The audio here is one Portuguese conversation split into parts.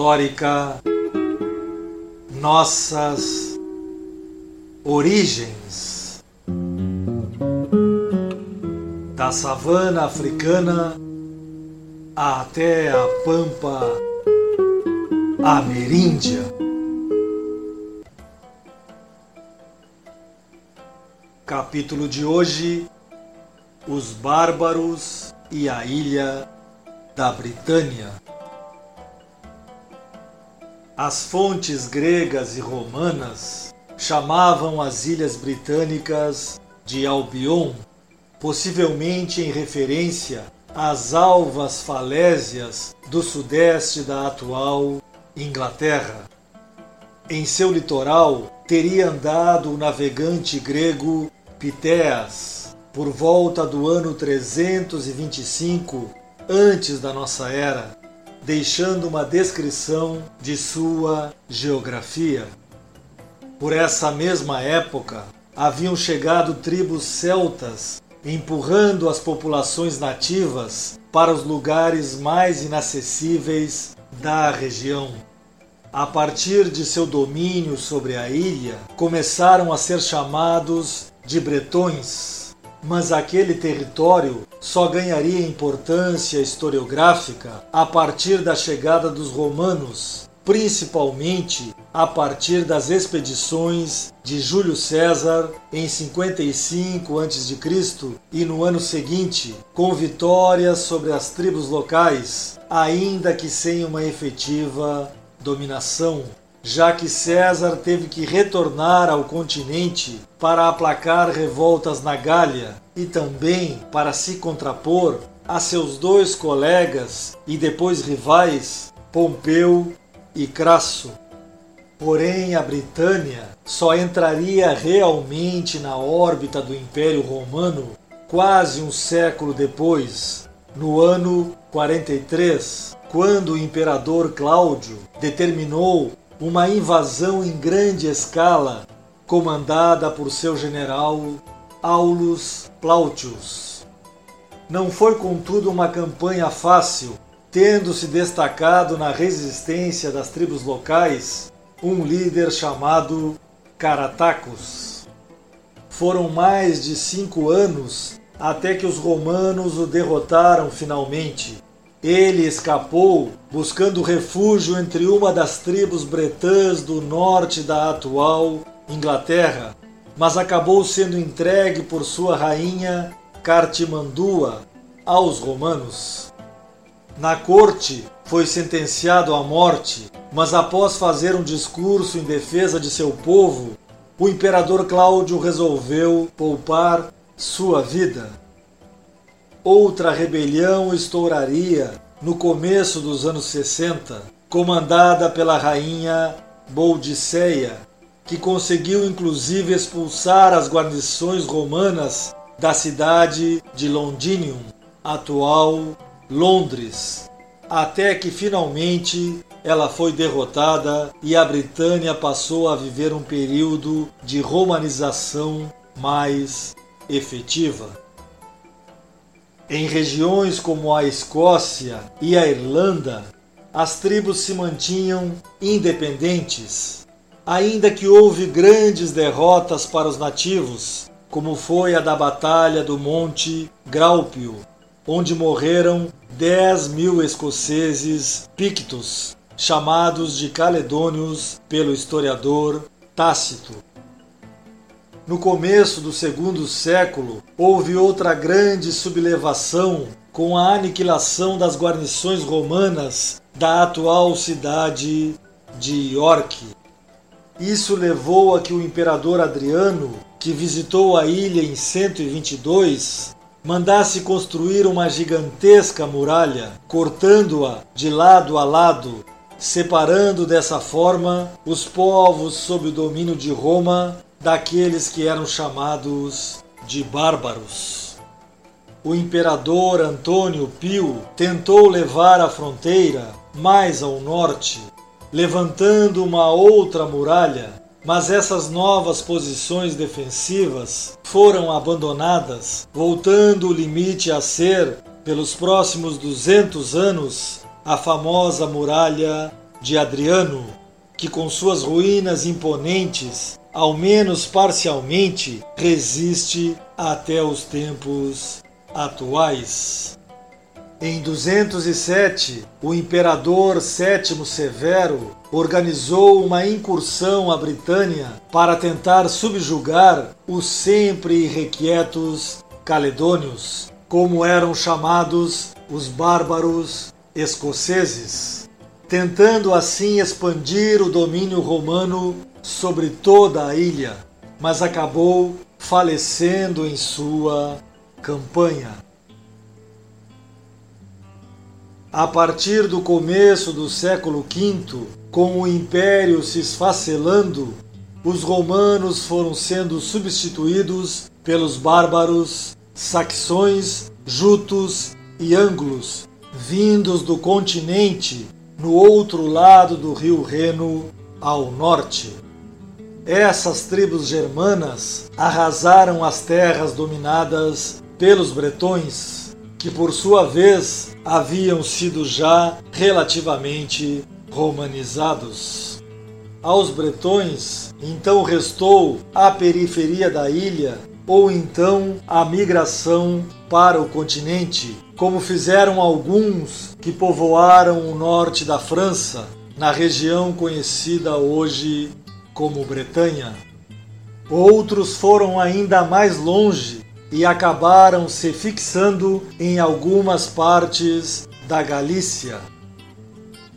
Histórica Nossas Origens da savana africana até a pampa ameríndia. Capítulo de hoje: Os bárbaros e a ilha da Britânia. As fontes gregas e romanas chamavam as ilhas britânicas de Albion, possivelmente em referência às alvas falésias do sudeste da atual Inglaterra. Em seu litoral teria andado o navegante grego Pitéas por volta do ano 325 antes da nossa era, deixando uma descrição de sua geografia. Por essa mesma época, haviam chegado tribos celtas, empurrando as populações nativas para os lugares mais inacessíveis da região. A partir de seu domínio sobre a ilha, começaram a ser chamados de bretões mas aquele território só ganharia importância historiográfica a partir da chegada dos romanos, principalmente a partir das expedições de Júlio César em 55 a.C. e no ano seguinte, com vitórias sobre as tribos locais, ainda que sem uma efetiva dominação já que César teve que retornar ao continente para aplacar revoltas na Gália e também para se contrapor a seus dois colegas e depois rivais, Pompeu e Crasso. Porém, a Britânia só entraria realmente na órbita do Império Romano quase um século depois, no ano 43, quando o imperador Cláudio determinou uma invasão em grande escala, comandada por seu general Aulus Plautius. Não foi, contudo, uma campanha fácil, tendo-se destacado na resistência das tribos locais um líder chamado Caratacus. Foram mais de cinco anos até que os romanos o derrotaram finalmente ele escapou buscando refúgio entre uma das tribos bretãs do norte da atual Inglaterra, mas acabou sendo entregue por sua rainha Cartimandua aos romanos. Na corte, foi sentenciado à morte, mas após fazer um discurso em defesa de seu povo, o imperador Cláudio resolveu poupar sua vida. Outra rebelião estouraria no começo dos anos 60, comandada pela rainha Boldiceia, que conseguiu inclusive expulsar as guarnições romanas da cidade de Londinium, atual Londres, até que finalmente ela foi derrotada e a Britânia passou a viver um período de romanização mais efetiva. Em regiões como a Escócia e a Irlanda, as tribos se mantinham independentes, ainda que houve grandes derrotas para os nativos, como foi a da Batalha do Monte Graupio, onde morreram 10 mil escoceses pictos, chamados de caledônios pelo historiador Tácito. No começo do segundo século, houve outra grande sublevação com a aniquilação das guarnições romanas da atual cidade de York. Isso levou a que o imperador Adriano, que visitou a ilha em 122, mandasse construir uma gigantesca muralha, cortando-a de lado a lado, separando dessa forma os povos sob o domínio de Roma daqueles que eram chamados de bárbaros. O imperador Antônio Pio tentou levar a fronteira mais ao norte, levantando uma outra muralha, mas essas novas posições defensivas foram abandonadas, voltando o limite a ser, pelos próximos 200 anos, a famosa muralha de Adriano, que com suas ruínas imponentes, ao menos parcialmente, resiste até os tempos atuais. Em 207, o imperador Sétimo Severo organizou uma incursão à Britânia para tentar subjugar os sempre irrequietos caledônios, como eram chamados os bárbaros escoceses, tentando assim expandir o domínio romano sobre toda a ilha, mas acabou falecendo em sua campanha. A partir do começo do século V, com o império se esfacelando, os romanos foram sendo substituídos pelos bárbaros, saxões, jutos e anglos, vindos do continente no outro lado do rio Reno, ao norte. Essas tribos germanas arrasaram as terras dominadas pelos bretões que por sua vez haviam sido já relativamente romanizados. Aos bretões então restou a periferia da ilha ou então a migração para o continente, como fizeram alguns que povoaram o norte da França, na região conhecida hoje como Bretanha. Outros foram ainda mais longe e acabaram se fixando em algumas partes da Galícia.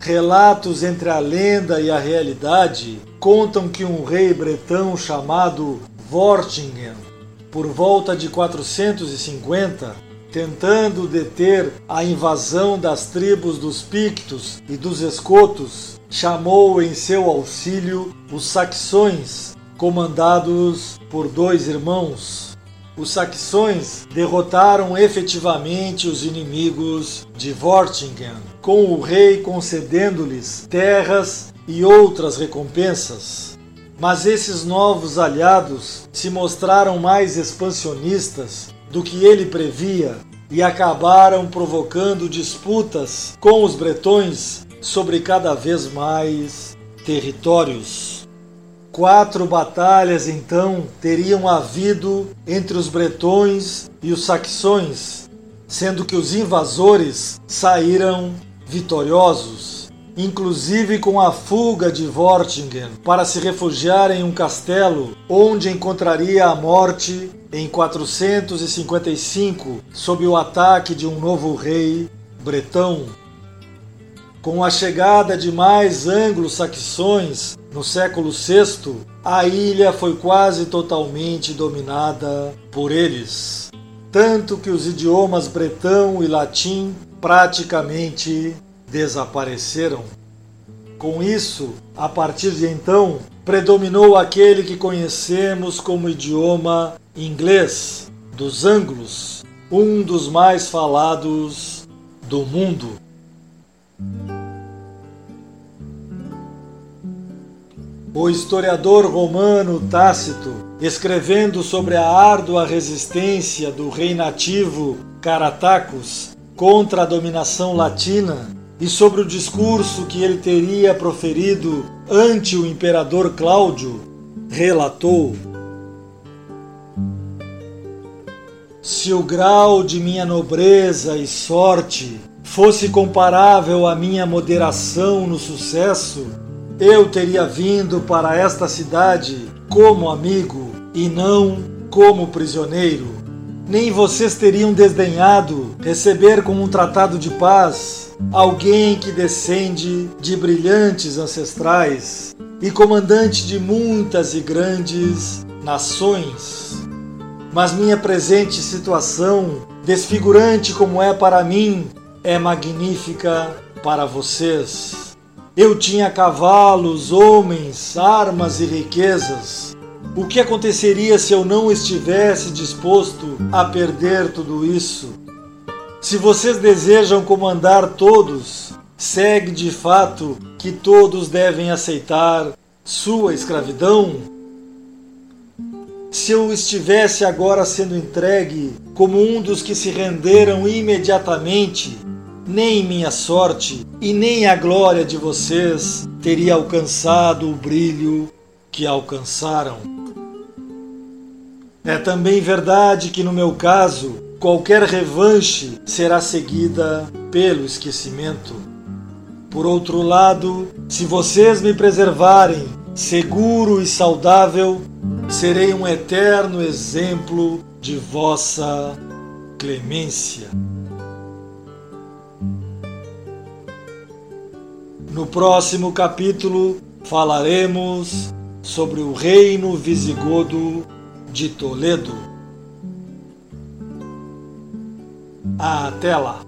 Relatos entre a lenda e a realidade contam que um rei bretão chamado Vortingen, por volta de 450, tentando deter a invasão das tribos dos Pictos e dos Escotos, chamou em seu auxílio os saxões, comandados por dois irmãos, os saxões derrotaram efetivamente os inimigos de Vortingen, com o rei concedendo-lhes terras e outras recompensas. Mas esses novos aliados se mostraram mais expansionistas do que ele previa e acabaram provocando disputas com os bretões sobre cada vez mais territórios. Quatro batalhas então teriam havido entre os bretões e os saxões, sendo que os invasores saíram vitoriosos, inclusive com a fuga de Vortingen para se refugiar em um castelo onde encontraria a morte em 455 sob o ataque de um novo rei bretão. Com a chegada de mais anglo-saxões no século VI, a ilha foi quase totalmente dominada por eles, tanto que os idiomas bretão e latim praticamente desapareceram. Com isso, a partir de então, predominou aquele que conhecemos como idioma inglês dos anglos, um dos mais falados do mundo. O historiador romano Tácito, escrevendo sobre a árdua resistência do rei nativo Caratacus contra a dominação latina e sobre o discurso que ele teria proferido ante o imperador Cláudio, relatou: Se o grau de minha nobreza e sorte fosse comparável à minha moderação no sucesso, eu teria vindo para esta cidade como amigo e não como prisioneiro. Nem vocês teriam desdenhado receber como um tratado de paz alguém que descende de brilhantes ancestrais e comandante de muitas e grandes nações. mas minha presente situação, desfigurante como é para mim, é magnífica para vocês. Eu tinha cavalos, homens, armas e riquezas. O que aconteceria se eu não estivesse disposto a perder tudo isso? Se vocês desejam comandar todos, segue de fato que todos devem aceitar sua escravidão? se eu estivesse agora sendo entregue como um dos que se renderam imediatamente, nem minha sorte e nem a glória de vocês teria alcançado o brilho que alcançaram. É também verdade que no meu caso, qualquer revanche será seguida pelo esquecimento. Por outro lado, se vocês me preservarem seguro e saudável, serei um eterno exemplo de vossa clemência. No próximo capítulo falaremos sobre o reino visigodo de Toledo. Até lá!